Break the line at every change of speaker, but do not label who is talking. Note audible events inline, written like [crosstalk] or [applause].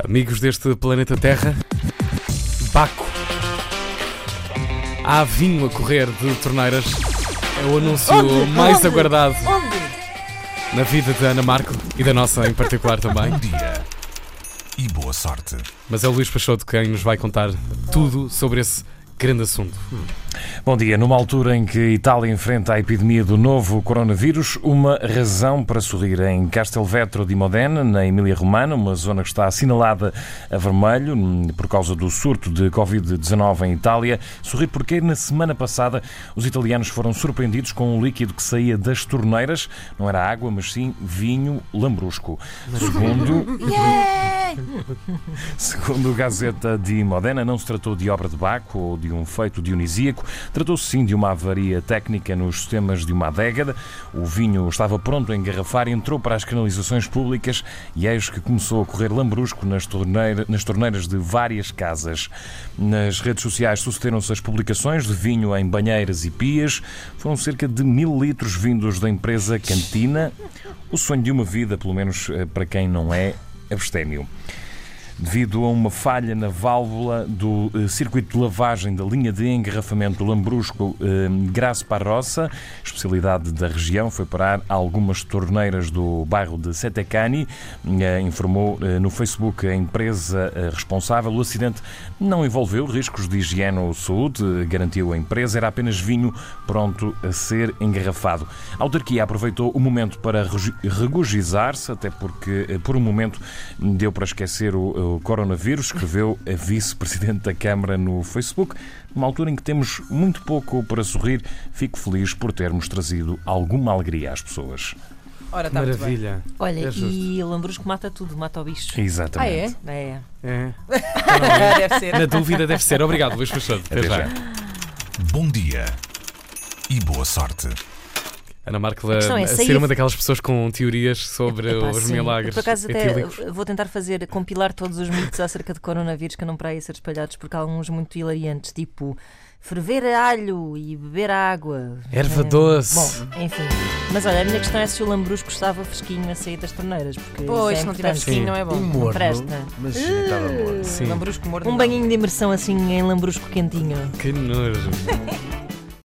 Amigos deste planeta Terra, Baco. Há vinho a correr de torneiras. É o anúncio
Onde?
mais
Onde?
aguardado
Onde?
na vida de Ana Marco e da nossa em particular também.
Bom dia e boa sorte.
Mas é o Luís Peixoto quem nos vai contar tudo sobre esse grande assunto.
Bom dia. Numa altura em que Itália enfrenta a epidemia do novo coronavírus, uma razão para sorrir em Castelvetro di Modena, na Emília-Romana, uma zona que está assinalada a vermelho hum, por causa do surto de Covid-19 em Itália. Sorrir porque na semana passada os italianos foram surpreendidos com um líquido que saía das torneiras. Não era água, mas sim vinho lambrusco. [laughs] Segundo, [laughs] Segundo o Gazeta de Modena, não se tratou de obra de Baco ou de um feito dionisíaco, tratou-se sim de uma avaria técnica nos sistemas de uma adega. O vinho estava pronto a engarrafar, entrou para as canalizações públicas e eis que começou a correr lambrusco nas, torneira- nas torneiras de várias casas. Nas redes sociais sucederam-se as publicações de vinho em banheiras e pias. Foram cerca de mil litros vindos da empresa Cantina. O sonho de uma vida, pelo menos eh, para quem não é abstémio devido a uma falha na válvula do eh, circuito de lavagem da linha de engarrafamento Lambrusco eh, Parroça, especialidade da região, foi parar algumas torneiras do bairro de Setecani, eh, informou eh, no Facebook a empresa eh, responsável. O acidente não envolveu riscos de higiene ou saúde, garantiu a empresa, era apenas vinho pronto a ser engarrafado. A autarquia aproveitou o momento para regozijar-se, até porque eh, por um momento deu para esquecer o, o coronavírus, escreveu a vice-presidente da Câmara no Facebook. Numa altura em que temos muito pouco para sorrir, fico feliz por termos trazido alguma alegria às pessoas.
Ora, está muito bem.
Maravilha.
Olha,
É
e Lambrusco mata tudo, mata o bicho.
Ah,
Exatamente.
é?
É.
É. [laughs]
Deve ser.
Na dúvida deve ser. Obrigado, Luís Peixoto. Até
Até
já.
já.
Bom dia e boa sorte.
Ana Marco a,
é,
a ser uma daquelas pessoas com teorias sobre
Epá,
os
sim.
milagres
Por acaso até vou tentar fazer, compilar todos os mitos acerca de coronavírus que andam para aí ser espalhados, porque há alguns muito hilariantes, tipo ferver alho e beber água.
Erva
Eh,
doce.
Bom, enfim. Mas olha, a minha questão é se o lambrusco estava fresquinho a sair das torneiras, porque
Pois,
isso é
se não tiver fresquinho, não é bom.
Um morno,
Presta.
mas estava morno.
Sim.
Lambrusco morno.
Um
não.
banhinho de imersão assim em lambrusco quentinho.
Que nojo. [laughs]